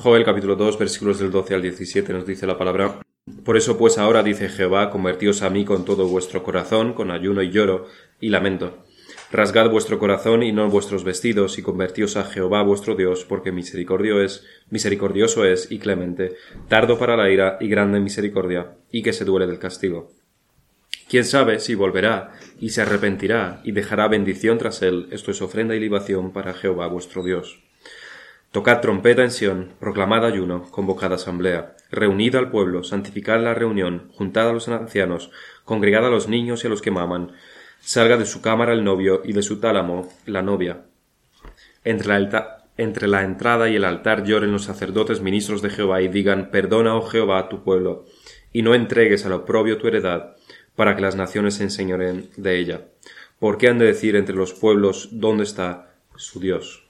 Joel capítulo 2 versículos del 12 al 17 nos dice la palabra Por eso pues ahora dice Jehová, convertíos a mí con todo vuestro corazón, con ayuno y lloro y lamento. Rasgad vuestro corazón y no vuestros vestidos, y convertíos a Jehová vuestro Dios, porque misericordio es, misericordioso es y clemente, tardo para la ira y grande misericordia, y que se duele del castigo. Quién sabe si volverá y se arrepentirá y dejará bendición tras él, esto es ofrenda y libación para Jehová vuestro Dios. Tocad trompeta en Sión, proclamad ayuno, convocad asamblea, reunid al pueblo, santificad la reunión, juntad a los ancianos, congregad a los niños y a los que maman, salga de su cámara el novio y de su tálamo la novia. Entre la, entre la entrada y el altar lloren los sacerdotes ministros de Jehová y digan, perdona, oh Jehová, a tu pueblo, y no entregues al oprobio tu heredad, para que las naciones se enseñoren de ella. ¿Por qué han de decir entre los pueblos dónde está su Dios?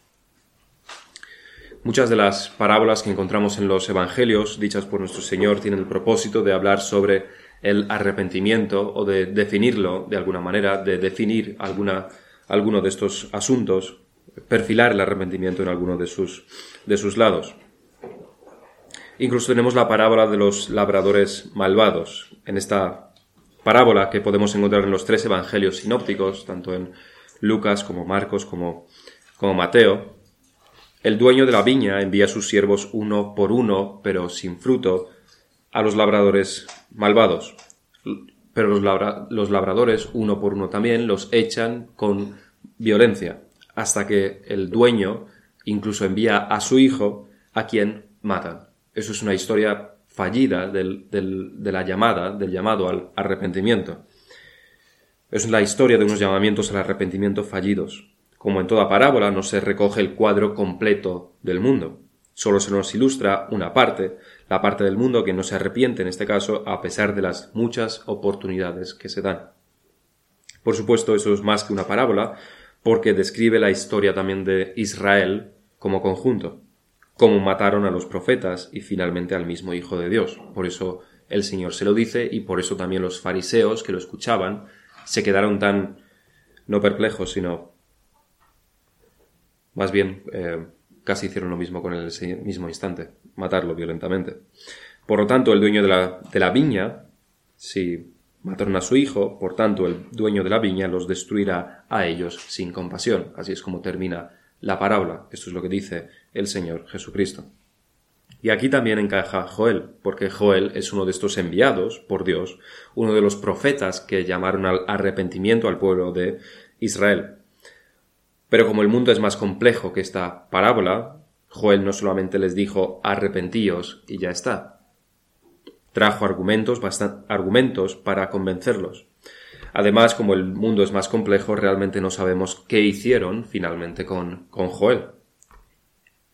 Muchas de las parábolas que encontramos en los Evangelios, dichas por nuestro Señor, tienen el propósito de hablar sobre el arrepentimiento o de definirlo de alguna manera, de definir alguna, alguno de estos asuntos, perfilar el arrepentimiento en alguno de sus, de sus lados. Incluso tenemos la parábola de los labradores malvados. En esta parábola que podemos encontrar en los tres evangelios sinópticos, tanto en Lucas como Marcos como, como Mateo, el dueño de la viña envía a sus siervos uno por uno, pero sin fruto, a los labradores malvados. Pero los, los labradores, uno por uno también, los echan con violencia, hasta que el dueño incluso envía a su hijo a quien matan. Eso es una historia fallida del, de la llamada, del llamado al arrepentimiento. Es la historia de unos llamamientos al arrepentimiento fallidos. Como en toda parábola, no se recoge el cuadro completo del mundo. Solo se nos ilustra una parte, la parte del mundo que no se arrepiente en este caso, a pesar de las muchas oportunidades que se dan. Por supuesto, eso es más que una parábola, porque describe la historia también de Israel como conjunto, cómo mataron a los profetas y finalmente al mismo Hijo de Dios. Por eso el Señor se lo dice y por eso también los fariseos que lo escuchaban se quedaron tan no perplejos, sino más bien, eh, casi hicieron lo mismo con el mismo instante, matarlo violentamente. Por lo tanto, el dueño de la, de la viña, si mataron a su hijo, por tanto, el dueño de la viña los destruirá a ellos sin compasión. Así es como termina la parábola. Esto es lo que dice el Señor Jesucristo. Y aquí también encaja Joel, porque Joel es uno de estos enviados por Dios, uno de los profetas que llamaron al arrepentimiento al pueblo de Israel. Pero como el mundo es más complejo que esta parábola, Joel no solamente les dijo arrepentíos y ya está. Trajo argumentos, argumentos para convencerlos. Además, como el mundo es más complejo, realmente no sabemos qué hicieron finalmente con, con Joel.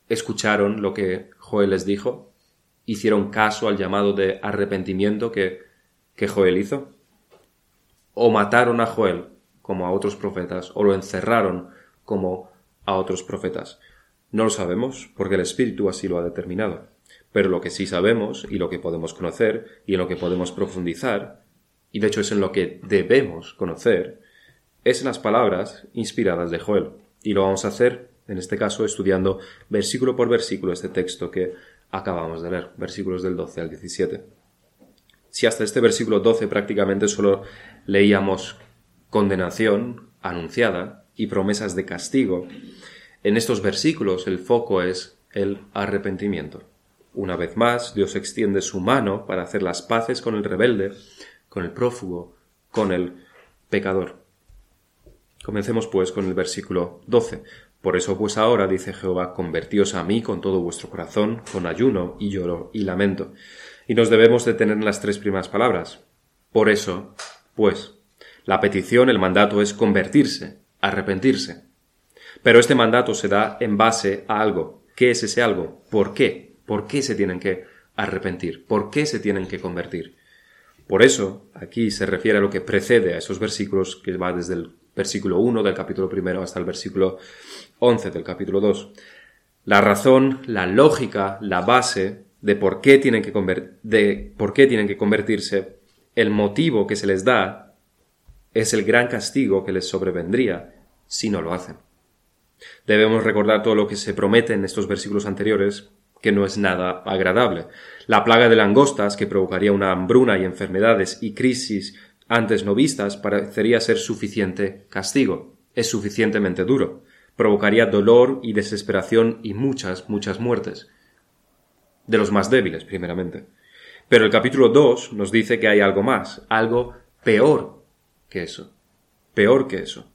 ¿Escucharon lo que Joel les dijo? ¿Hicieron caso al llamado de arrepentimiento que, que Joel hizo? ¿O mataron a Joel como a otros profetas? ¿O lo encerraron como a otros profetas. No lo sabemos porque el Espíritu así lo ha determinado. Pero lo que sí sabemos y lo que podemos conocer y en lo que podemos profundizar, y de hecho es en lo que debemos conocer, es en las palabras inspiradas de Joel. Y lo vamos a hacer, en este caso, estudiando versículo por versículo este texto que acabamos de leer, versículos del 12 al 17. Si hasta este versículo 12 prácticamente solo leíamos condenación anunciada, y promesas de castigo, en estos versículos el foco es el arrepentimiento. Una vez más, Dios extiende su mano para hacer las paces con el rebelde, con el prófugo, con el pecador. Comencemos pues con el versículo 12. Por eso pues ahora, dice Jehová, convertíos a mí con todo vuestro corazón, con ayuno y lloro y lamento. Y nos debemos detener en las tres primeras palabras. Por eso, pues, la petición, el mandato es convertirse, arrepentirse. Pero este mandato se da en base a algo. ¿Qué es ese algo? ¿Por qué? ¿Por qué se tienen que arrepentir? ¿Por qué se tienen que convertir? Por eso, aquí se refiere a lo que precede a esos versículos, que va desde el versículo 1 del capítulo primero hasta el versículo 11 del capítulo 2. La razón, la lógica, la base de por qué tienen que, de por qué tienen que convertirse, el motivo que se les da es el gran castigo que les sobrevendría si no lo hacen. Debemos recordar todo lo que se promete en estos versículos anteriores, que no es nada agradable. La plaga de langostas, que provocaría una hambruna y enfermedades y crisis antes no vistas, parecería ser suficiente castigo. Es suficientemente duro. Provocaría dolor y desesperación y muchas, muchas muertes. De los más débiles, primeramente. Pero el capítulo 2 nos dice que hay algo más, algo peor que eso. Peor que eso.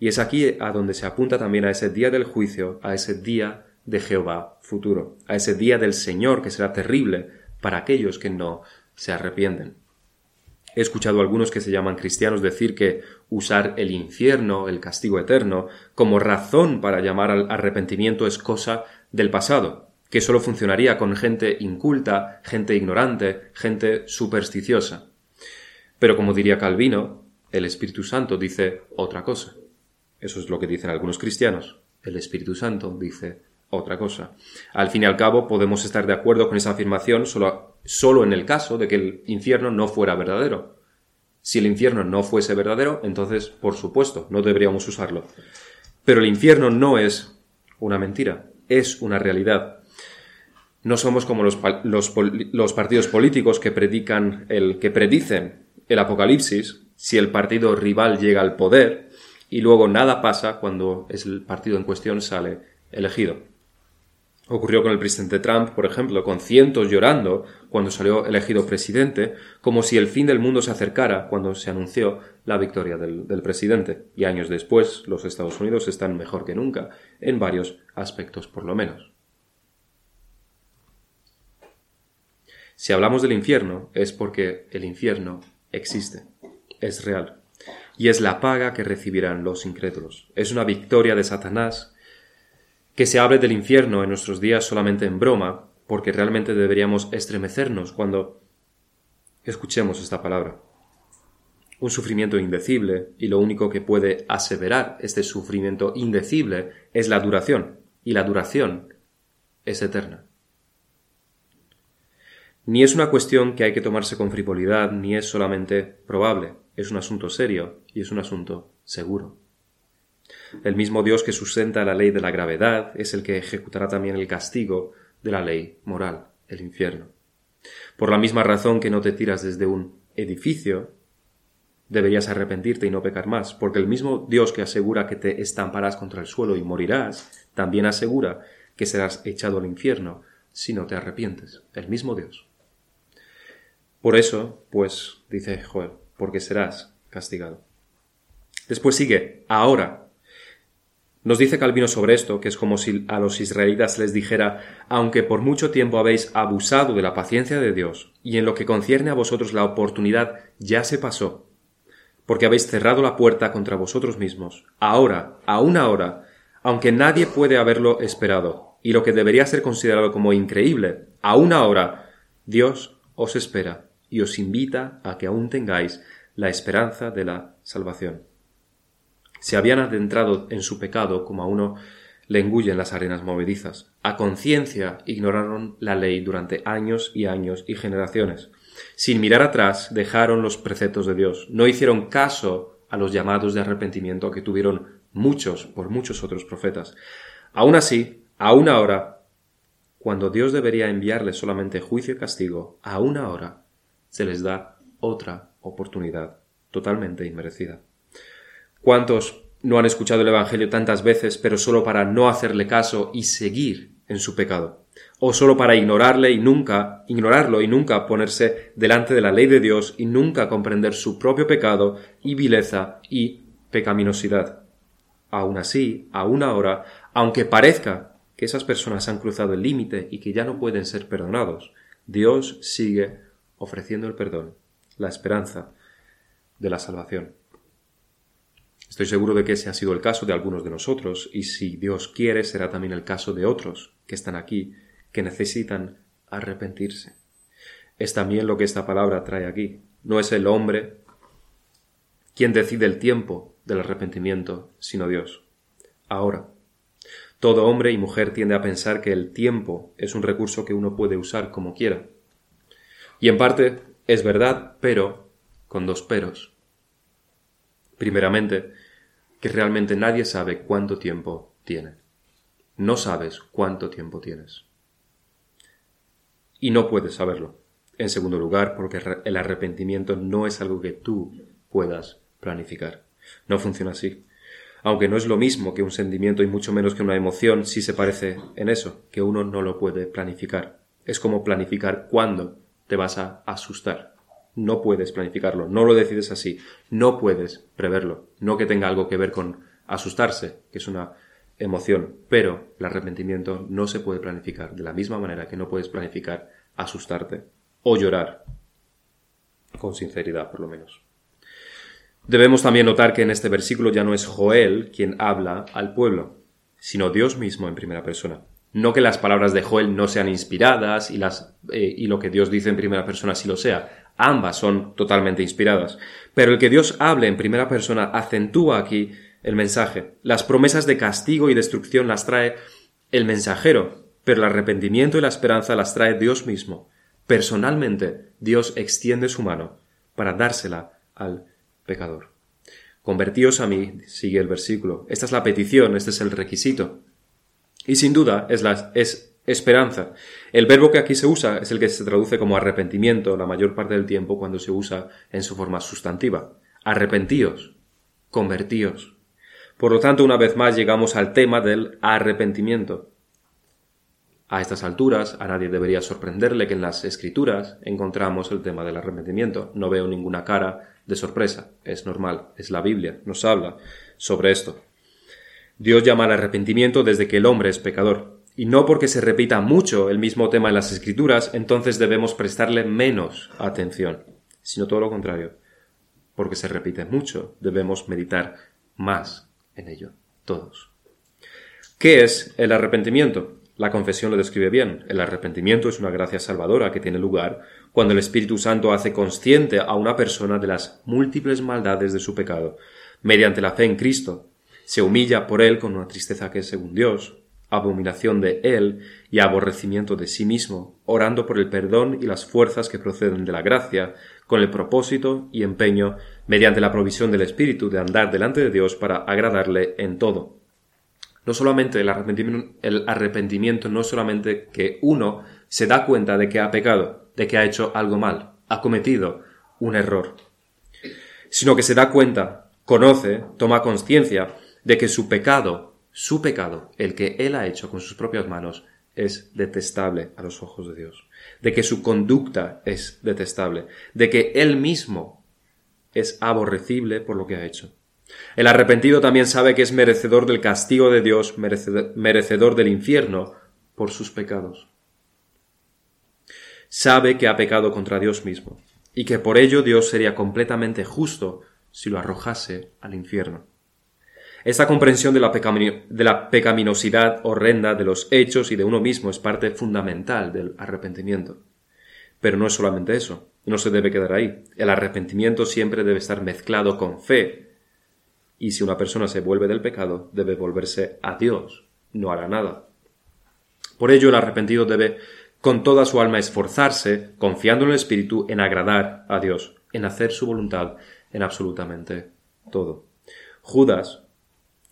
Y es aquí a donde se apunta también a ese día del juicio, a ese día de Jehová futuro, a ese día del Señor que será terrible para aquellos que no se arrepienten. He escuchado a algunos que se llaman cristianos decir que usar el infierno, el castigo eterno, como razón para llamar al arrepentimiento es cosa del pasado, que solo funcionaría con gente inculta, gente ignorante, gente supersticiosa. Pero como diría Calvino, el Espíritu Santo dice otra cosa. Eso es lo que dicen algunos cristianos. El Espíritu Santo dice otra cosa. Al fin y al cabo, podemos estar de acuerdo con esa afirmación solo, solo en el caso de que el infierno no fuera verdadero. Si el infierno no fuese verdadero, entonces, por supuesto, no deberíamos usarlo. Pero el infierno no es una mentira, es una realidad. No somos como los, los partidos políticos que predican el que predicen el apocalipsis si el partido rival llega al poder y luego nada pasa cuando el partido en cuestión sale elegido. Ocurrió con el presidente Trump, por ejemplo, con cientos llorando cuando salió elegido presidente, como si el fin del mundo se acercara cuando se anunció la victoria del, del, presidente. Y años después, los Estados Unidos están mejor que nunca, en varios aspectos por lo menos. Si hablamos del infierno, es porque el infierno existe, es real, y es la paga que recibirán los incrédulos. Es una victoria de Satanás que se hable del infierno en nuestros días solamente en broma, porque realmente deberíamos estremecernos cuando escuchemos esta palabra. Un sufrimiento indecible, y lo único que puede aseverar este sufrimiento indecible es la duración, y la duración es eterna. Ni es una cuestión que hay que tomarse con frivolidad, ni es solamente probable, es un asunto serio y es un asunto seguro. El mismo Dios que sustenta la ley de la gravedad es el que ejecutará también el castigo de la ley moral, el infierno. Por la misma razón que no te tiras desde un edificio, deberías arrepentirte y no pecar más, porque el mismo Dios que asegura que te estamparás contra el suelo y morirás, también asegura que serás echado al infierno si no te arrepientes. El mismo Dios. Por eso, pues, dice Joel, porque serás castigado. Después sigue, ahora, nos dice Calvino sobre esto, que es como si a los israelitas les dijera, aunque por mucho tiempo habéis abusado de la paciencia de Dios, y en lo que concierne a vosotros la oportunidad ya se pasó, porque habéis cerrado la puerta contra vosotros mismos, ahora, aún ahora, aunque nadie puede haberlo esperado, y lo que debería ser considerado como increíble, aún ahora, Dios os espera y os invita a que aún tengáis la esperanza de la salvación se habían adentrado en su pecado como a uno le engullen las arenas movedizas. A conciencia ignoraron la ley durante años y años y generaciones. Sin mirar atrás dejaron los preceptos de Dios. No hicieron caso a los llamados de arrepentimiento que tuvieron muchos por muchos otros profetas. Aún así, aún ahora, cuando Dios debería enviarles solamente juicio y castigo, aún ahora se les da otra oportunidad totalmente inmerecida. ¿Cuántos no han escuchado el Evangelio tantas veces, pero solo para no hacerle caso y seguir en su pecado? O solo para ignorarle y nunca, ignorarlo y nunca ponerse delante de la ley de Dios y nunca comprender su propio pecado y vileza y pecaminosidad. Aún así, aún ahora, aunque parezca que esas personas han cruzado el límite y que ya no pueden ser perdonados, Dios sigue ofreciendo el perdón, la esperanza de la salvación. Estoy seguro de que ese ha sido el caso de algunos de nosotros, y si Dios quiere será también el caso de otros que están aquí, que necesitan arrepentirse. Es también lo que esta palabra trae aquí. No es el hombre quien decide el tiempo del arrepentimiento, sino Dios. Ahora, todo hombre y mujer tiende a pensar que el tiempo es un recurso que uno puede usar como quiera. Y en parte es verdad, pero con dos peros. Primeramente, que realmente nadie sabe cuánto tiempo tiene. No sabes cuánto tiempo tienes. Y no puedes saberlo. En segundo lugar, porque el arrepentimiento no es algo que tú puedas planificar. No funciona así. Aunque no es lo mismo que un sentimiento y mucho menos que una emoción, sí se parece en eso, que uno no lo puede planificar. Es como planificar cuándo te vas a asustar. No puedes planificarlo, no lo decides así, no puedes preverlo, no que tenga algo que ver con asustarse, que es una emoción, pero el arrepentimiento no se puede planificar de la misma manera que no puedes planificar asustarte o llorar, con sinceridad por lo menos. Debemos también notar que en este versículo ya no es Joel quien habla al pueblo, sino Dios mismo en primera persona. No que las palabras de Joel no sean inspiradas y, las, eh, y lo que Dios dice en primera persona sí lo sea. Ambas son totalmente inspiradas. Pero el que Dios hable en primera persona acentúa aquí el mensaje. Las promesas de castigo y destrucción las trae el mensajero, pero el arrepentimiento y la esperanza las trae Dios mismo. Personalmente, Dios extiende su mano para dársela al pecador. Convertíos a mí, sigue el versículo. Esta es la petición, este es el requisito. Y sin duda es, la, es esperanza. El verbo que aquí se usa es el que se traduce como arrepentimiento la mayor parte del tiempo cuando se usa en su forma sustantiva. Arrepentíos, convertíos. Por lo tanto, una vez más llegamos al tema del arrepentimiento. A estas alturas, a nadie debería sorprenderle que en las escrituras encontramos el tema del arrepentimiento. No veo ninguna cara de sorpresa. Es normal, es la Biblia, nos habla sobre esto. Dios llama al arrepentimiento desde que el hombre es pecador. Y no porque se repita mucho el mismo tema en las escrituras, entonces debemos prestarle menos atención, sino todo lo contrario. Porque se repite mucho, debemos meditar más en ello, todos. ¿Qué es el arrepentimiento? La confesión lo describe bien. El arrepentimiento es una gracia salvadora que tiene lugar cuando el Espíritu Santo hace consciente a una persona de las múltiples maldades de su pecado. Mediante la fe en Cristo, se humilla por él con una tristeza que es según Dios, abominación de él y aborrecimiento de sí mismo, orando por el perdón y las fuerzas que proceden de la gracia, con el propósito y empeño, mediante la provisión del Espíritu, de andar delante de Dios para agradarle en todo. No solamente el arrepentimiento, no solamente que uno se da cuenta de que ha pecado, de que ha hecho algo mal, ha cometido un error, sino que se da cuenta, conoce, toma conciencia de que su pecado, su pecado, el que él ha hecho con sus propias manos, es detestable a los ojos de Dios, de que su conducta es detestable, de que él mismo es aborrecible por lo que ha hecho. El arrepentido también sabe que es merecedor del castigo de Dios, merecedor del infierno por sus pecados. Sabe que ha pecado contra Dios mismo y que por ello Dios sería completamente justo si lo arrojase al infierno. Esta comprensión de la, de la, pecaminosidad horrenda de los hechos y de uno mismo es parte fundamental del arrepentimiento. Pero no es solamente eso, no se debe quedar ahí. El arrepentimiento siempre debe estar mezclado con fe, y si una persona se vuelve del pecado, debe volverse a Dios, no hará nada. Por ello el arrepentido debe con toda su alma esforzarse, confiando en el Espíritu, en agradar a Dios, en hacer su voluntad en absolutamente todo. Judas,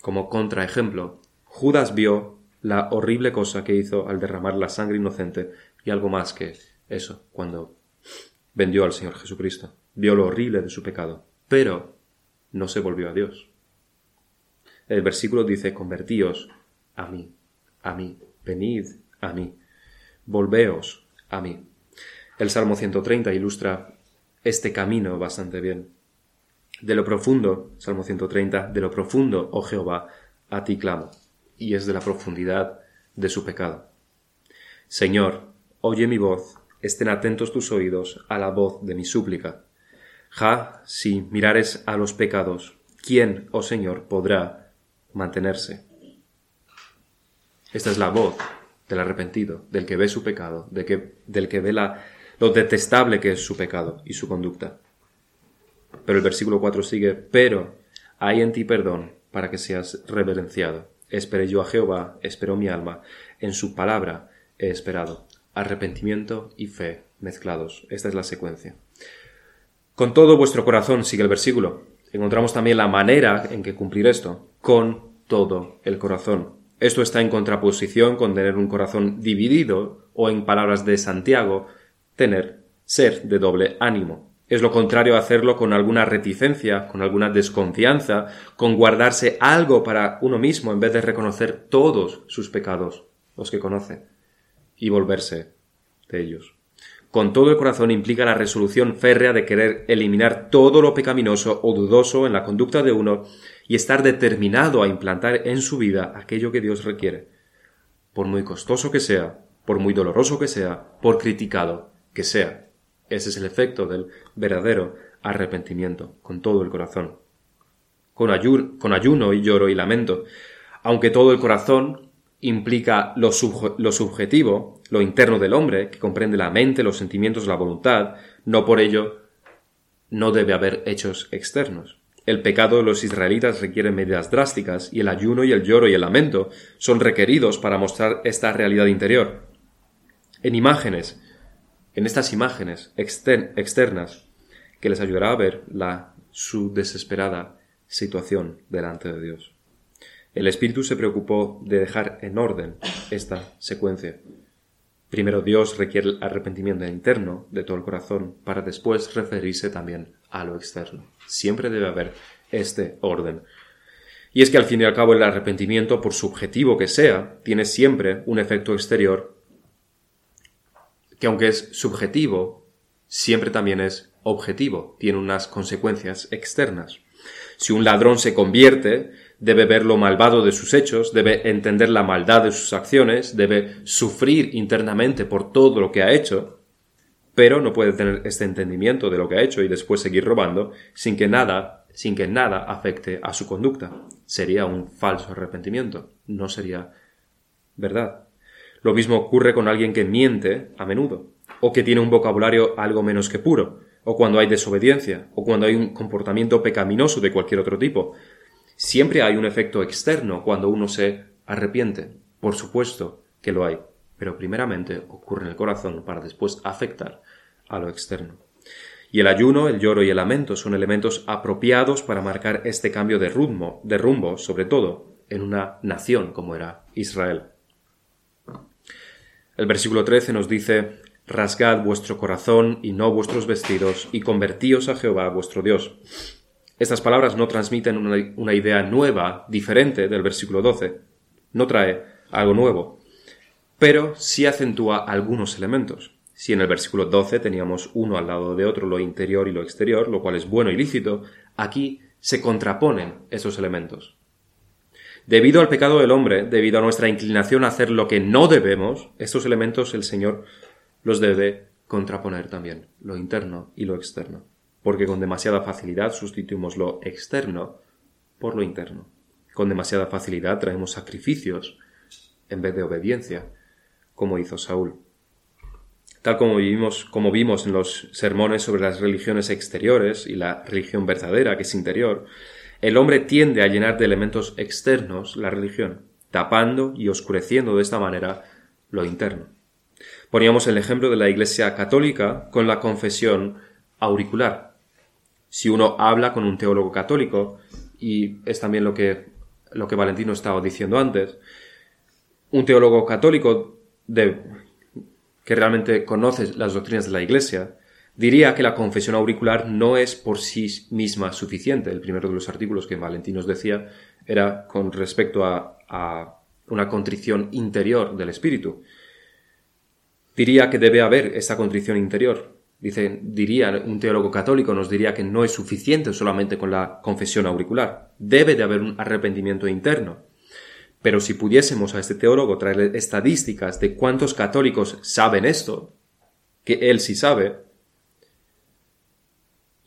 como contraejemplo, Judas vio la horrible cosa que hizo al derramar la sangre inocente y algo más que eso cuando vendió al Señor Jesucristo. Vio lo horrible de su pecado, pero no se volvió a Dios. El versículo dice, convertíos a mí, a mí, venid a mí, volveos a mí. El Salmo 130 ilustra este camino bastante bien. De lo profundo, Salmo 130, de lo profundo, oh Jehová, a ti clamo, y es de la profundidad de su pecado. Señor, oye mi voz, estén atentos tus oídos a la voz de mi súplica. Ja, si mirares a los pecados, ¿quién, oh Señor, podrá mantenerse. Esta es la voz del arrepentido, del que ve su pecado, de que, del que ve la, lo detestable que es su pecado y su conducta. Pero el versículo 4 sigue, pero hay en ti perdón para que seas reverenciado. Esperé yo a Jehová, esperó mi alma, en su palabra he esperado. Arrepentimiento y fe mezclados. Esta es la secuencia. Con todo vuestro corazón, sigue el versículo. Encontramos también la manera en que cumplir esto, con todo el corazón. Esto está en contraposición con tener un corazón dividido o, en palabras de Santiago, tener ser de doble ánimo. Es lo contrario hacerlo con alguna reticencia, con alguna desconfianza, con guardarse algo para uno mismo en vez de reconocer todos sus pecados, los que conoce, y volverse de ellos. Con todo el corazón implica la resolución férrea de querer eliminar todo lo pecaminoso o dudoso en la conducta de uno y estar determinado a implantar en su vida aquello que Dios requiere, por muy costoso que sea, por muy doloroso que sea, por criticado que sea. Ese es el efecto del verdadero arrepentimiento, con todo el corazón. Con, con ayuno y lloro y lamento. Aunque todo el corazón implica lo, lo subjetivo, lo interno del hombre, que comprende la mente, los sentimientos, la voluntad, no por ello no debe haber hechos externos. El pecado de los israelitas requiere medidas drásticas y el ayuno y el lloro y el lamento son requeridos para mostrar esta realidad interior. En imágenes, en estas imágenes externas que les ayudará a ver la, su desesperada situación delante de Dios. El Espíritu se preocupó de dejar en orden esta secuencia. Primero Dios requiere el arrepentimiento interno de todo el corazón para después referirse también a lo externo. Siempre debe haber este orden. Y es que al fin y al cabo el arrepentimiento, por subjetivo que sea, tiene siempre un efecto exterior que aunque es subjetivo, siempre también es objetivo, tiene unas consecuencias externas. Si un ladrón se convierte, debe ver lo malvado de sus hechos, debe entender la maldad de sus acciones, debe sufrir internamente por todo lo que ha hecho, pero no puede tener este entendimiento de lo que ha hecho y después seguir robando sin que nada, sin que nada afecte a su conducta. Sería un falso arrepentimiento, no sería verdad. Lo mismo ocurre con alguien que miente a menudo, o que tiene un vocabulario algo menos que puro, o cuando hay desobediencia, o cuando hay un comportamiento pecaminoso de cualquier otro tipo. Siempre hay un efecto externo cuando uno se arrepiente. Por supuesto que lo hay, pero primeramente ocurre en el corazón para después afectar a lo externo. Y el ayuno, el lloro y el lamento son elementos apropiados para marcar este cambio de rumbo, de rumbo, sobre todo en una nación como era Israel. El versículo 13 nos dice, Rasgad vuestro corazón y no vuestros vestidos, y convertíos a Jehová vuestro Dios. Estas palabras no transmiten una, idea nueva, diferente del versículo 12. No trae algo nuevo, pero sí acentúa algunos elementos. Si en el versículo 12 teníamos uno al lado de otro, lo interior y lo exterior, lo cual es bueno y lícito, aquí se contraponen esos elementos. Debido al pecado del hombre, debido a nuestra inclinación a hacer lo que no debemos, estos elementos el Señor los debe contraponer también, lo interno y lo externo, porque con demasiada facilidad sustituimos lo externo por lo interno. Con demasiada facilidad traemos sacrificios en vez de obediencia, como hizo Saúl. Tal como vimos, como vimos en los sermones sobre las religiones exteriores y la religión verdadera, que es interior, el hombre tiende a llenar de elementos externos la religión, tapando y oscureciendo de esta manera lo interno. Poníamos el ejemplo de la Iglesia católica con la confesión auricular. Si uno habla con un teólogo católico, y es también lo que, lo que Valentino estaba diciendo antes, un teólogo católico de, que realmente conoce las doctrinas de la Iglesia, Diría que la confesión auricular no es por sí misma suficiente. El primero de los artículos que Valentín nos decía era con respecto a, una contrición interior del espíritu. Diría que debe haber esa contrición interior. Dice, diría, un teólogo católico nos diría que no es suficiente solamente con la confesión auricular. Debe de haber un arrepentimiento interno. Pero si pudiésemos a este teólogo traerle estadísticas de cuántos católicos saben esto, que él sí sabe,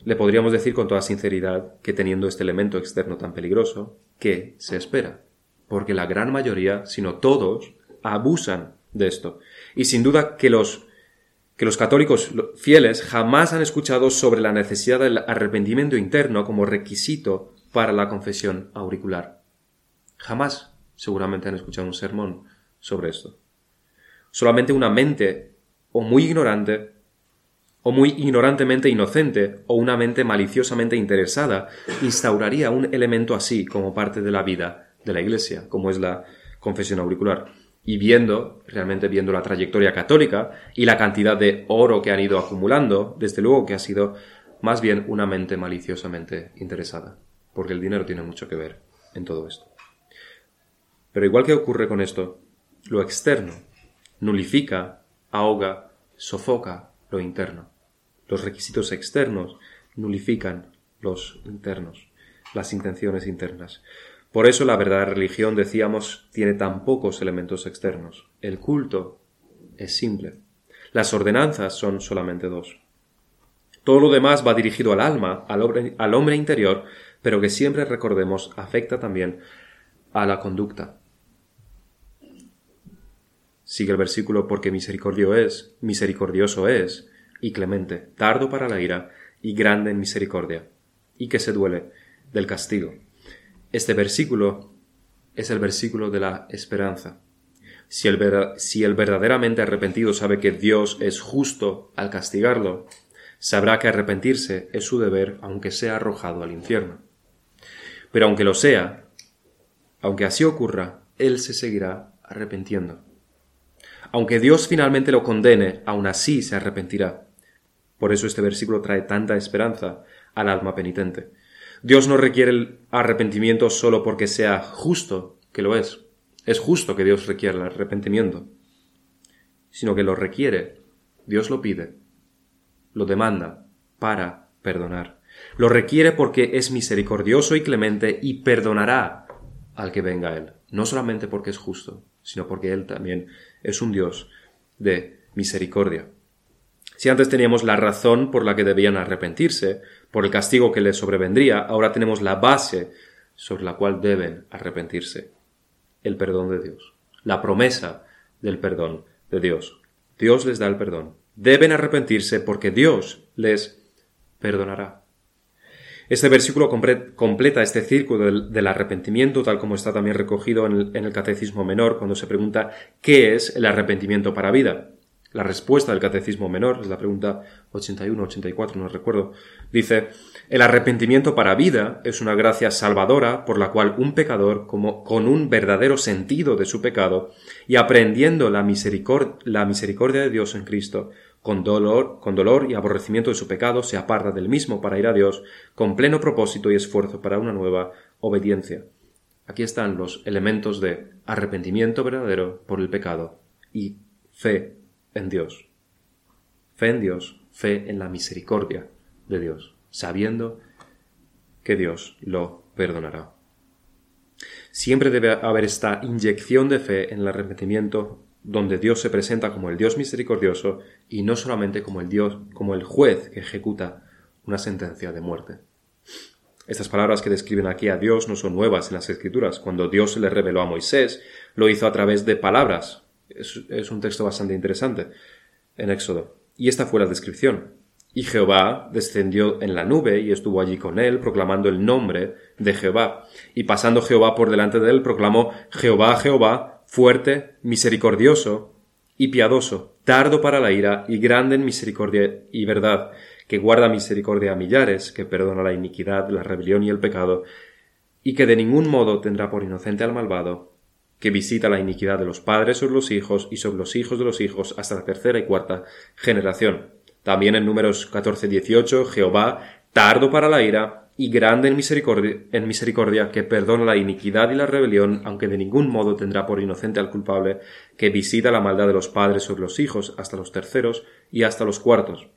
le podríamos decir con toda sinceridad que teniendo este elemento externo tan peligroso, ¿qué se espera? Porque la gran mayoría, si no todos, abusan de esto. Y sin duda que los, que los católicos fieles jamás han escuchado sobre la necesidad del arrepentimiento interno como requisito para la confesión auricular. Jamás seguramente han escuchado un sermón sobre esto. Solamente una mente o muy ignorante o muy ignorantemente inocente o una mente maliciosamente interesada instauraría un elemento así como parte de la vida de la Iglesia, como es la confesión auricular. Y viendo, realmente viendo la trayectoria católica y la cantidad de oro que han ido acumulando, desde luego que ha sido más bien una mente maliciosamente interesada, porque el dinero tiene mucho que ver en todo esto. Pero igual que ocurre con esto, lo externo nulifica, ahoga, sofoca lo interno. Los requisitos externos nulifican los internos, las intenciones internas. Por eso la verdadera religión, decíamos, tiene tan pocos elementos externos. El culto es simple. Las ordenanzas son solamente dos. Todo lo demás va dirigido al alma, al hombre, al hombre interior, pero que siempre recordemos afecta también a la conducta. Sigue el versículo porque misericordio es, misericordioso es, y clemente, tardo para la ira, y grande en misericordia, y que se duele del castigo. Este versículo es el versículo de la esperanza. Si el, si el verdaderamente arrepentido sabe que Dios es justo al castigarlo, sabrá que arrepentirse es su deber aunque sea arrojado al infierno. Pero aunque lo sea, aunque así ocurra, él se seguirá arrepintiendo. Aunque Dios finalmente lo condene, aún así se arrepentirá. Por eso este versículo trae tanta esperanza al alma penitente. Dios no requiere el arrepentimiento solo porque sea justo, que lo es. Es justo que Dios requiera el arrepentimiento, sino que lo requiere, Dios lo pide, lo demanda para perdonar. Lo requiere porque es misericordioso y clemente y perdonará al que venga a él, no solamente porque es justo, sino porque él también es un Dios de misericordia. Si antes teníamos la razón por la que debían arrepentirse, por el castigo que les sobrevendría, ahora tenemos la base sobre la cual deben arrepentirse, el perdón de Dios, la promesa del perdón de Dios. Dios les da el perdón. Deben arrepentirse porque Dios les perdonará. Este versículo completa este círculo del, arrepentimiento, tal como está también recogido en el, Catecismo Menor, cuando se pregunta ¿qué es el arrepentimiento para vida? La respuesta del Catecismo Menor, es la pregunta 81, 84, no recuerdo, dice, el arrepentimiento para vida es una gracia salvadora por la cual un pecador, como, con un verdadero sentido de su pecado y aprendiendo la, la misericordia de Dios en Cristo, con dolor, con dolor y aborrecimiento de su pecado, se aparta del mismo para ir a Dios, con pleno propósito y esfuerzo para una nueva obediencia. Aquí están los elementos de arrepentimiento verdadero por el pecado y fe en Dios. Fe en Dios, fe en la misericordia de Dios, sabiendo que Dios lo perdonará. Siempre debe haber esta inyección de fe en el arrepentimiento donde Dios se presenta como el Dios misericordioso y no solamente como el Dios, como el juez que ejecuta una sentencia de muerte. Estas palabras que describen aquí a Dios no son nuevas en las Escrituras. Cuando Dios se le reveló a Moisés, lo hizo a través de palabras, es, un texto bastante interesante en Éxodo. Y esta fue la descripción. Y Jehová descendió en la nube y estuvo allí con él, proclamando el nombre de Jehová. Y pasando Jehová por delante de él, proclamó Jehová, Jehová, fuerte, misericordioso y piadoso, tardo para la ira y grande en misericordia y verdad, que guarda misericordia a millares, que perdona la iniquidad, la rebelión y el pecado, y que de ningún modo tendrá por inocente al malvado, que visita la iniquidad de los padres sobre los hijos y sobre los hijos de los hijos hasta la tercera y cuarta generación. También en números 14-18, Jehová, tardo para la ira y grande en misericordia, en misericordia, que perdona la iniquidad y la rebelión, aunque de ningún modo tendrá por inocente al culpable, que visita la maldad de los padres sobre los hijos hasta los terceros y hasta los cuartos.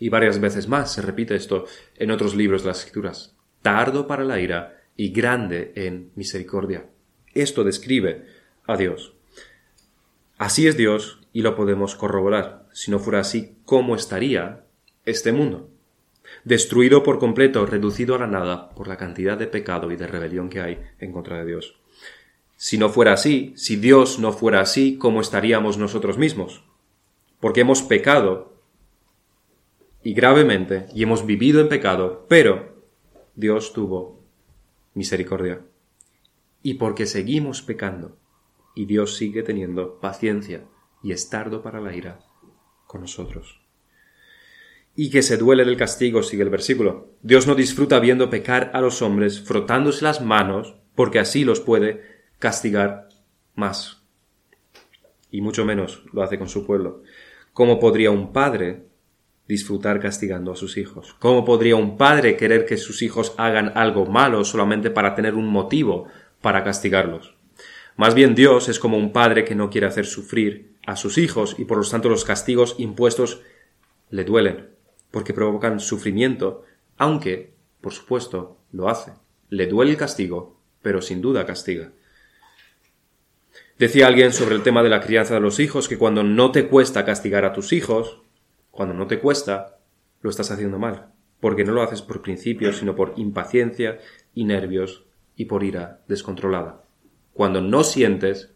Y varias veces más se repite esto en otros libros de las Escrituras. Tardo para la ira y grande en misericordia. Esto describe a Dios. Así es Dios y lo podemos corroborar. Si no fuera así, ¿cómo estaría este mundo? Destruido por completo, reducido a la nada por la cantidad de pecado y de rebelión que hay en contra de Dios. Si no fuera así, si Dios no fuera así, ¿cómo estaríamos nosotros mismos? Porque hemos pecado y gravemente y hemos vivido en pecado, pero Dios tuvo misericordia y porque seguimos pecando, y Dios sigue teniendo paciencia y estardo para la ira con nosotros. Y que se duele del castigo, sigue el versículo. Dios no disfruta viendo pecar a los hombres frotándose las manos, porque así los puede castigar más. Y mucho menos lo hace con su pueblo. ¿Cómo podría un padre disfrutar castigando a sus hijos? ¿Cómo podría un padre querer que sus hijos hagan algo malo solamente para tener un motivo para castigarlos? Más bien Dios es como un padre que no quiere hacer sufrir a sus hijos y por lo tanto los castigos impuestos le duelen, porque provocan sufrimiento, aunque, por supuesto, lo hace. Le duele el castigo, pero sin duda castiga. Decía alguien sobre el tema de la crianza de los hijos que cuando no te cuesta castigar a tus hijos, cuando no te cuesta, lo estás haciendo mal, porque no lo haces por principio, sino por impaciencia y nervios y por ira descontrolada. Cuando no sientes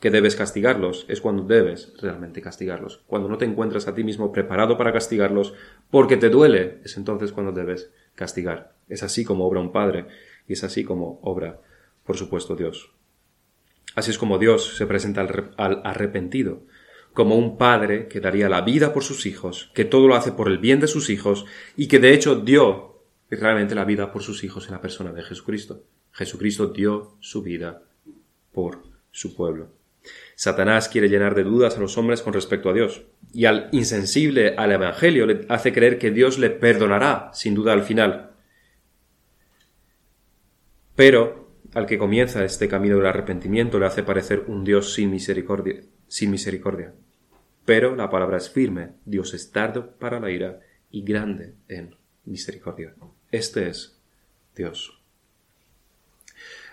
que debes castigarlos, es cuando debes realmente castigarlos. Cuando no te encuentras a ti mismo preparado para castigarlos porque te duele, es entonces cuando debes castigar. Es así como obra un padre y es así como obra, por supuesto, Dios. Así es como Dios se presenta al, arrepentido, como un padre que daría la vida por sus hijos, que todo lo hace por el bien de sus hijos y que de hecho dio realmente la vida por sus hijos en la persona de Jesucristo. Jesucristo dio su vida por su pueblo. Satanás quiere llenar de dudas a los hombres con respecto a Dios, y al insensible al Evangelio le hace creer que Dios le perdonará, sin duda al final. Pero al que comienza este camino del arrepentimiento le hace parecer un Dios sin misericordia, sin misericordia. Pero la palabra es firme, Dios es tardo para la ira y grande en misericordia. Este es Dios.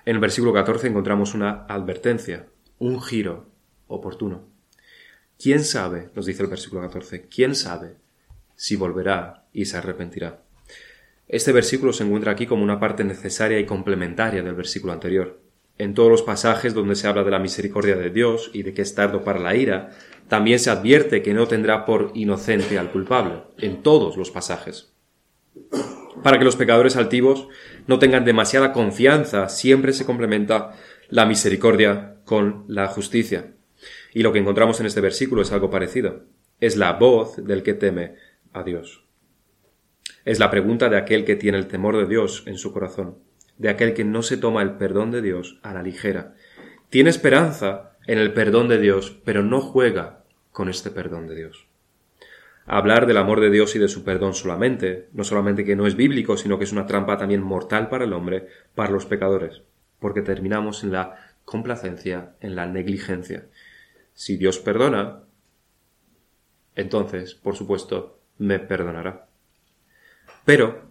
En el versículo 14 encontramos una advertencia, un giro oportuno. ¿Quién sabe, nos dice el versículo 14, quién sabe si volverá y se arrepentirá? Este versículo se encuentra aquí como una parte necesaria y complementaria del versículo anterior. En todos los pasajes donde se habla de la misericordia de Dios y de que es tardo para la ira, también se advierte que no tendrá por inocente al culpable, en todos los pasajes. Para que los pecadores altivos no tengan demasiada confianza, siempre se complementa la misericordia con la justicia. Y lo que encontramos en este versículo es algo parecido. Es la voz del que teme a Dios. Es la pregunta de aquel que tiene el temor de Dios en su corazón, de aquel que no se toma el perdón de Dios a la ligera. Tiene esperanza en el perdón de Dios, pero no juega con este perdón de Dios hablar del amor de Dios y de su perdón solamente, no solamente que no es bíblico, sino que es una trampa también mortal para el hombre, para los pecadores, porque terminamos en la complacencia, en la negligencia. Si Dios perdona, entonces, por supuesto, me perdonará. Pero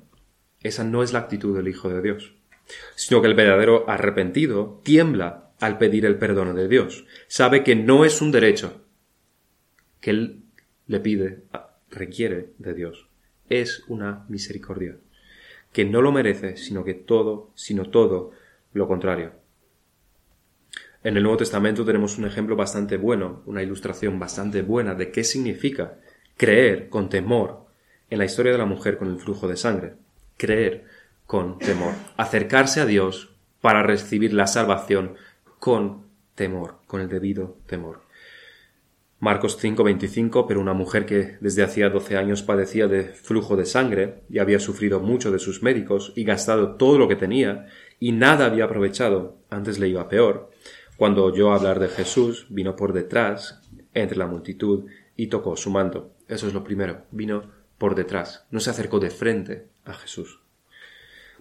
esa no es la actitud del Hijo de Dios, sino que el verdadero arrepentido tiembla al pedir el perdón de Dios. Sabe que no es un derecho, que él le pide, requiere de Dios. Es una misericordia, que no lo merece, sino que todo, sino todo lo contrario. En el Nuevo Testamento tenemos un ejemplo bastante bueno, una ilustración bastante buena de qué significa creer con temor en la historia de la mujer con el flujo de sangre. Creer con temor. Acercarse a Dios para recibir la salvación con temor, con el debido temor. Marcos 5:25, pero una mujer que desde hacía doce años padecía de flujo de sangre y había sufrido mucho de sus médicos y gastado todo lo que tenía y nada había aprovechado, antes le iba peor, cuando oyó hablar de Jesús, vino por detrás, entre la multitud, y tocó su manto. Eso es lo primero, vino por detrás, no se acercó de frente a Jesús.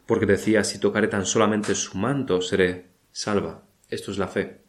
Porque decía, si tocaré tan solamente su manto, seré salva. Esto es la fe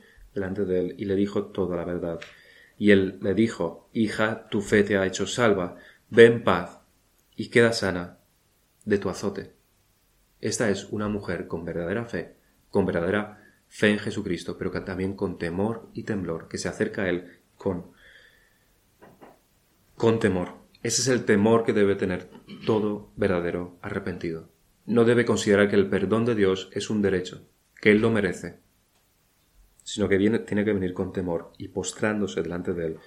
delante de él y le dijo toda la verdad. Y él le dijo, Hija, tu fe te ha hecho salva, ve en paz y queda sana de tu azote. Esta es una mujer con verdadera fe, con verdadera fe en Jesucristo, pero que también con temor y temblor, que se acerca a él con, con temor. Ese es el temor que debe tener todo verdadero arrepentido. No debe considerar que el perdón de Dios es un derecho, que Él lo merece, sino que tiene que venir con temor y postrándose delante de Él,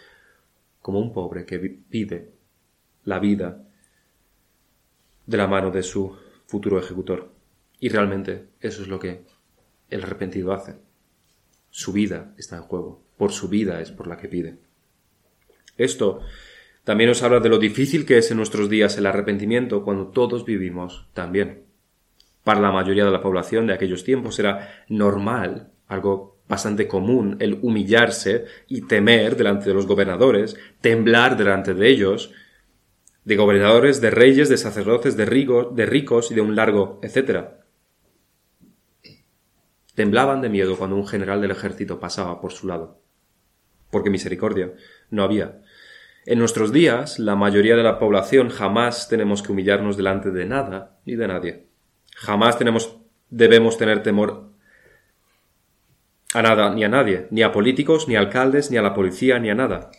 como un pobre que pide la vida de la mano de su futuro ejecutor. Y realmente eso es lo que el arrepentido hace. Su vida está en juego. Por su vida es por la que pide. Esto también nos habla de lo difícil que es en nuestros días el arrepentimiento cuando todos vivimos también. Para la mayoría de la población de aquellos tiempos era normal, algo bastante común, el humillarse y temer delante de los gobernadores, temblar delante de ellos, de gobernadores, de reyes, de sacerdotes, de, de ricos y de un largo etcétera. Temblaban de miedo cuando un general del ejército pasaba por su lado. Porque misericordia no había. En nuestros días, la mayoría de la población jamás tenemos que humillarnos delante de nada ni de nadie. Jamás tenemos, debemos tener temor a nada ni a nadie, ni a políticos, ni a alcaldes, ni a la policía, ni a nada.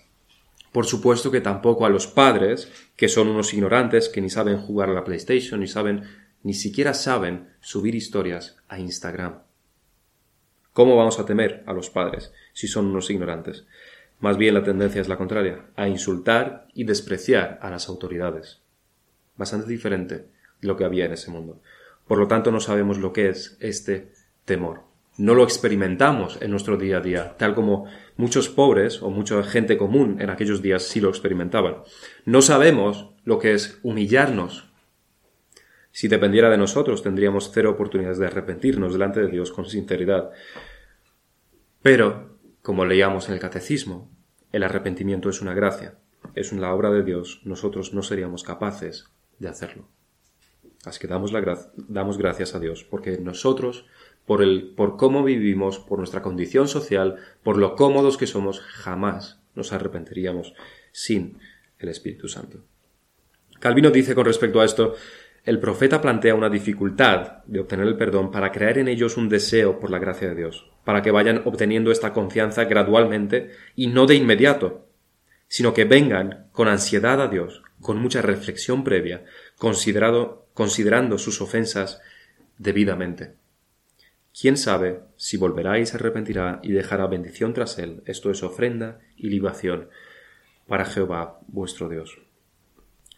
Por supuesto que tampoco a los padres, que son unos ignorantes, que ni saben jugar a la PlayStation, ni saben, ni siquiera saben subir historias a Instagram. ¿Cómo vamos a temer a los padres si son unos ignorantes? Más bien la tendencia es la contraria, a insultar y despreciar a las autoridades. Bastante diferente de lo que había en ese mundo. Por lo tanto, no sabemos lo que es este temor. No lo experimentamos en nuestro día a día, tal como muchos pobres o mucha gente común en aquellos días sí lo experimentaban. No sabemos lo que es humillarnos. Si dependiera de nosotros, tendríamos cero oportunidades de arrepentirnos delante de Dios con sinceridad. Pero como leíamos en el Catecismo, el arrepentimiento es una gracia, es una obra de Dios, nosotros no seríamos capaces de hacerlo. Así que damos, la damos gracias a Dios, porque nosotros, por, el, por cómo vivimos, por nuestra condición social, por lo cómodos que somos, jamás nos arrepentiríamos sin el Espíritu Santo. Calvino dice con respecto a esto, el profeta plantea una dificultad de obtener el perdón para crear en ellos un deseo por la gracia de Dios, para que vayan obteniendo esta confianza gradualmente y no de inmediato, sino que vengan con ansiedad a Dios, con mucha reflexión previa, considerado, considerando sus ofensas debidamente. ¿Quién sabe si volverá y se arrepentirá y dejará bendición tras él? Esto es ofrenda y libación para Jehová vuestro Dios.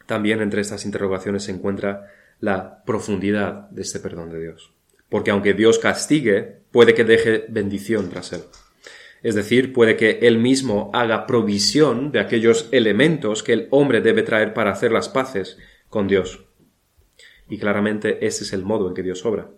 También entre estas interrogaciones se encuentra la profundidad de este perdón de Dios. Porque aunque Dios castigue, puede que deje bendición tras él. Es decir, puede que él mismo haga provisión de aquellos elementos que el hombre debe traer para hacer las paces con Dios. Y claramente ese es el modo en que Dios obra.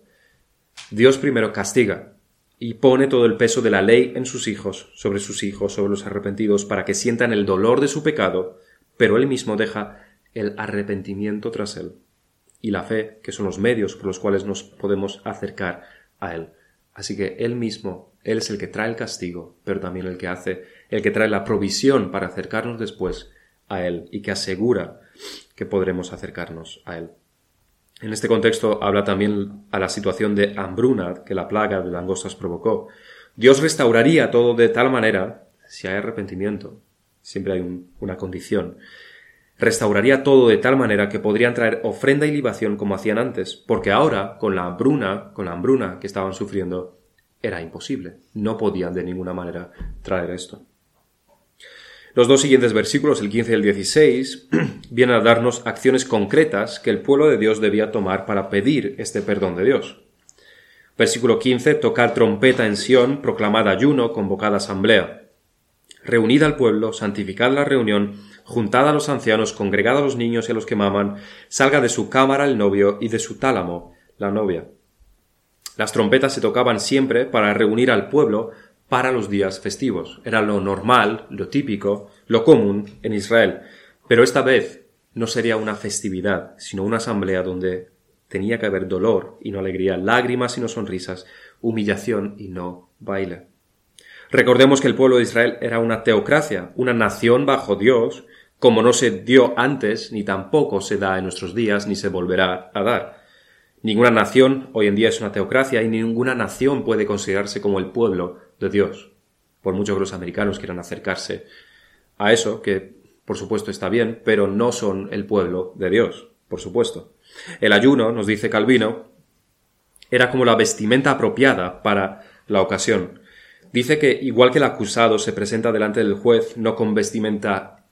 Dios primero castiga y pone todo el peso de la ley en sus hijos, sobre sus hijos, sobre los arrepentidos, para que sientan el dolor de su pecado, pero él mismo deja el arrepentimiento tras él y la fe, que son los medios por los cuales nos podemos acercar a Él. Así que Él mismo, Él es el que trae el castigo, pero también el que hace, el que trae la provisión para acercarnos después a Él y que asegura que podremos acercarnos a Él. En este contexto habla también a la situación de hambruna que la plaga de langostas provocó. Dios restauraría todo de tal manera, si hay arrepentimiento, siempre hay una condición, restauraría todo de tal manera que podrían traer ofrenda y libación como hacían antes, porque ahora, con la hambruna, con la hambruna que estaban sufriendo, era imposible. No podían de ninguna manera traer esto. Los dos siguientes versículos, el 15 y el 16, vienen a darnos acciones concretas que el pueblo de Dios debía tomar para pedir este perdón de Dios. Versículo 15, tocar trompeta en Sión, proclamad ayuno, convocada asamblea. Reunid al pueblo, santificad la reunión, juntad a los ancianos, congregad a los niños y a los que maman, salga de su cámara el novio y de su tálamo la novia. Las trompetas se tocaban siempre para reunir al pueblo para los días festivos. Era lo normal, lo típico, lo común en Israel. Pero esta vez no sería una festividad, sino una asamblea donde tenía que haber dolor y no alegría, lágrimas y no sonrisas, humillación y no baile. Recordemos que el pueblo de Israel era una teocracia, una nación bajo Dios, como no se dio antes, ni tampoco se da en nuestros días, ni se volverá a dar. Ninguna nación hoy en día es una teocracia y ninguna nación puede considerarse como el pueblo de Dios, por mucho que los americanos quieran acercarse a eso, que por supuesto está bien, pero no son el pueblo de Dios, por supuesto. El ayuno, nos dice Calvino, era como la vestimenta apropiada para la ocasión. Dice que igual que el acusado se presenta delante del juez no con vestimenta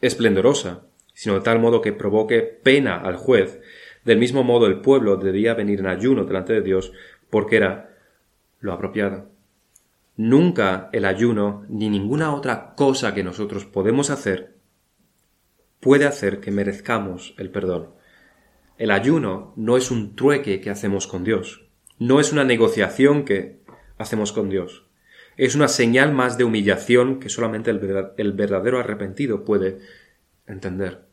esplendorosa, sino de tal modo que provoque pena al juez, del mismo modo el pueblo debía venir en ayuno delante de Dios porque era lo apropiado. Nunca el ayuno ni ninguna otra cosa que nosotros podemos hacer puede hacer que merezcamos el perdón. El ayuno no es un trueque que hacemos con Dios, no es una negociación que hacemos con Dios. Es una señal más de humillación que solamente el verdadero arrepentido puede entender.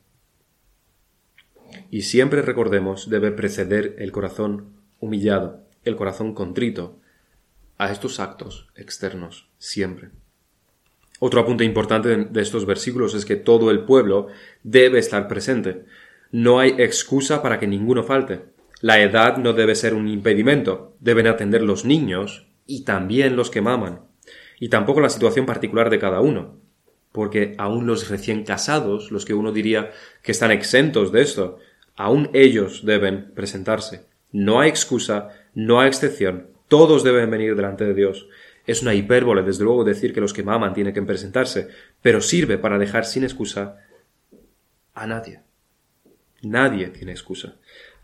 Y siempre recordemos debe preceder el corazón humillado, el corazón contrito, a estos actos externos, siempre. Otro apunte importante de estos versículos es que todo el pueblo debe estar presente. No hay excusa para que ninguno falte. La edad no debe ser un impedimento. Deben atender los niños y también los que maman. Y tampoco la situación particular de cada uno. Porque aún los recién casados, los que uno diría que están exentos de esto, aún ellos deben presentarse. No hay excusa, no hay excepción, todos deben venir delante de Dios. Es una hipérbole, desde luego, decir que los que maman tienen que presentarse, pero sirve para dejar sin excusa a nadie. Nadie tiene excusa.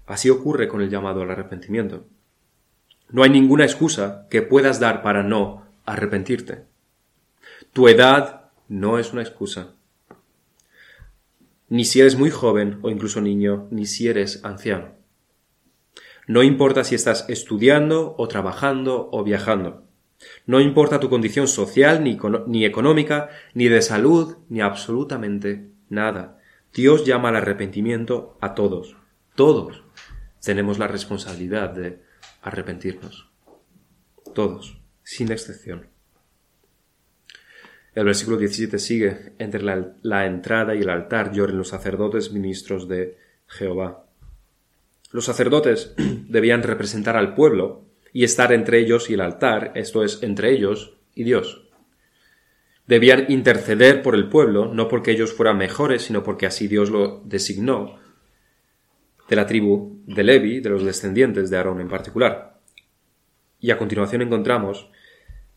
Así ocurre con el llamado al arrepentimiento. No hay ninguna excusa que puedas dar para no arrepentirte. Tu edad no es una excusa. Ni si eres muy joven o incluso niño, ni si eres anciano. No importa si estás estudiando o trabajando o viajando. No importa tu condición social, ni, ni, económica, ni de salud, ni absolutamente nada. Dios llama al arrepentimiento a todos. Todos tenemos la responsabilidad de arrepentirnos. Todos, sin excepción. El versículo 17 sigue, entre la, la entrada y el altar lloren los sacerdotes ministros de Jehová. Los sacerdotes debían representar al pueblo y estar entre ellos y el altar, esto es, entre ellos y Dios. Debían interceder por el pueblo, no porque ellos fueran mejores, sino porque así Dios lo designó, de la tribu de Levi, de los descendientes de Aarón en particular. Y a continuación encontramos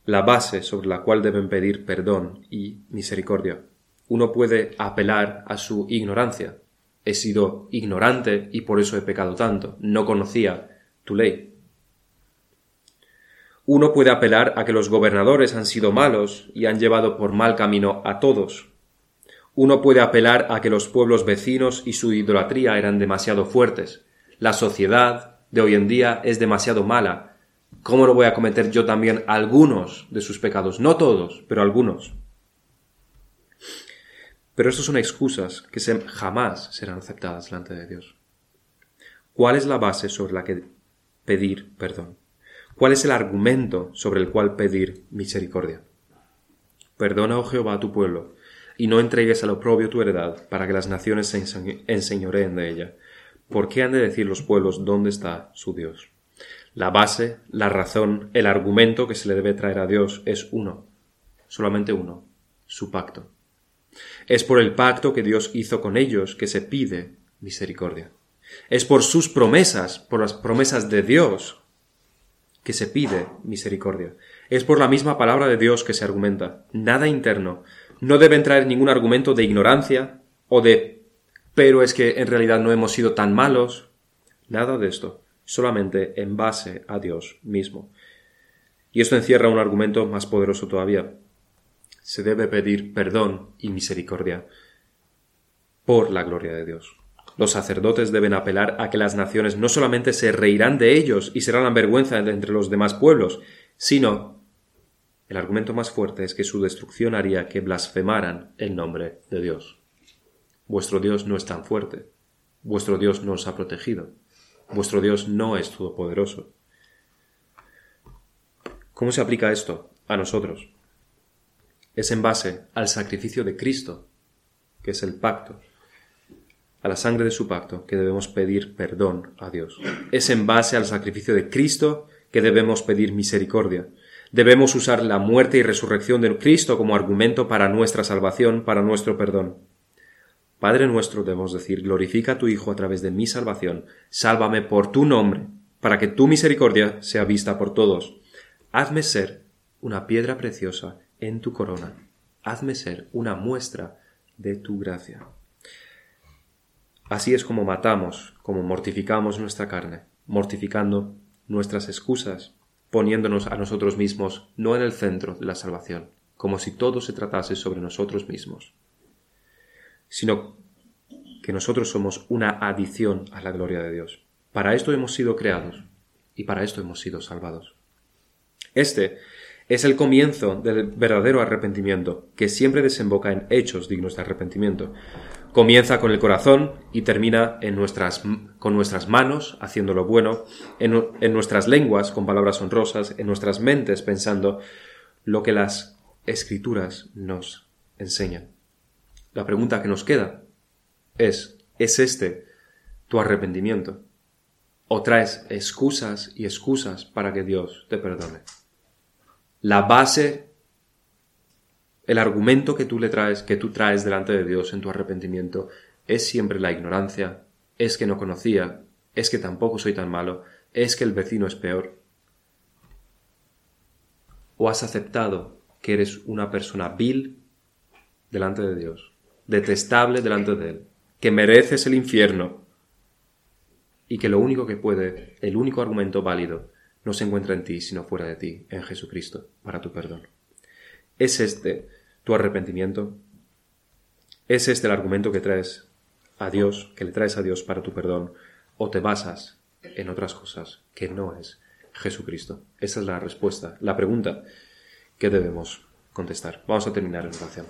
la base sobre la cual deben pedir perdón y misericordia. Uno puede apelar a su ignorancia, he sido ignorante y por eso he pecado tanto, no conocía tu ley. Uno puede apelar a que los gobernadores han sido malos y han llevado por mal camino a todos. Uno puede apelar a que los pueblos vecinos y su idolatría eran demasiado fuertes. La sociedad de hoy en día es demasiado mala. ¿Cómo no voy a cometer yo también algunos de sus pecados? No todos, pero algunos. Pero estas son excusas que jamás serán aceptadas delante de Dios. ¿Cuál es la base sobre la que pedir perdón? ¿Cuál es el argumento sobre el cual pedir misericordia? Perdona, oh Jehová, a tu pueblo, y no entregues al oprobio tu heredad, para que las naciones se enseñoreen de ella. ¿Por qué han de decir los pueblos dónde está su Dios? La base, la razón, el argumento que se le debe traer a Dios es uno, solamente uno, su pacto. Es por el pacto que Dios hizo con ellos que se pide misericordia. Es por sus promesas, por las promesas de Dios, que se pide misericordia. Es por la misma palabra de Dios que se argumenta. Nada interno. No deben traer ningún argumento de ignorancia o de pero es que en realidad no hemos sido tan malos. Nada de esto. Solamente en base a Dios mismo. Y esto encierra un argumento más poderoso todavía se debe pedir perdón y misericordia por la gloria de Dios. Los sacerdotes deben apelar a que las naciones no solamente se reirán de ellos y serán la vergüenza entre los demás pueblos, sino el argumento más fuerte es que su destrucción haría que blasfemaran el nombre de Dios. Vuestro Dios no es tan fuerte. Vuestro Dios no os ha protegido. Vuestro Dios no es todopoderoso. ¿Cómo se aplica esto a nosotros? Es en base al sacrificio de Cristo, que es el pacto, a la sangre de su pacto, que debemos pedir perdón a Dios. Es en base al sacrificio de Cristo que debemos pedir misericordia. Debemos usar la muerte y resurrección de Cristo como argumento para nuestra salvación, para nuestro perdón. Padre nuestro, debemos decir, glorifica a tu Hijo a través de mi salvación, sálvame por tu nombre, para que tu misericordia sea vista por todos. Hazme ser una piedra preciosa en tu corona. Hazme ser una muestra de tu gracia. Así es como matamos, como mortificamos nuestra carne, mortificando nuestras excusas, poniéndonos a nosotros mismos no en el centro de la salvación, como si todo se tratase sobre nosotros mismos, sino que nosotros somos una adición a la gloria de Dios. Para esto hemos sido creados y para esto hemos sido salvados. Este es el comienzo del verdadero arrepentimiento, que siempre desemboca en hechos dignos de arrepentimiento. Comienza con el corazón y termina en nuestras, con nuestras manos, haciendo lo bueno, en, en nuestras lenguas, con palabras honrosas, en nuestras mentes, pensando lo que las escrituras nos enseñan. La pregunta que nos queda es, ¿es este tu arrepentimiento? ¿O traes excusas y excusas para que Dios te perdone? La base, el argumento que tú le traes, que tú traes delante de Dios en tu arrepentimiento, es siempre la ignorancia, es que no conocía, es que tampoco soy tan malo, es que el vecino es peor. O has aceptado que eres una persona vil delante de Dios, detestable delante de Él, que mereces el infierno y que lo único que puede, el único argumento válido no se encuentra en ti, sino fuera de ti, en Jesucristo, para tu perdón. ¿Es este tu arrepentimiento? ¿Es este el argumento que traes a Dios, que le traes a Dios para tu perdón? ¿O te basas en otras cosas que no es Jesucristo? Esa es la respuesta, la pregunta que debemos contestar. Vamos a terminar en oración.